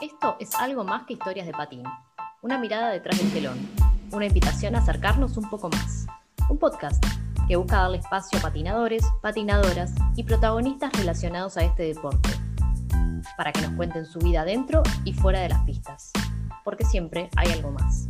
Esto es algo más que historias de patín, una mirada detrás del telón, una invitación a acercarnos un poco más. Un podcast que busca darle espacio a patinadores, patinadoras y protagonistas relacionados a este deporte, para que nos cuenten su vida dentro y fuera de las pistas, porque siempre hay algo más.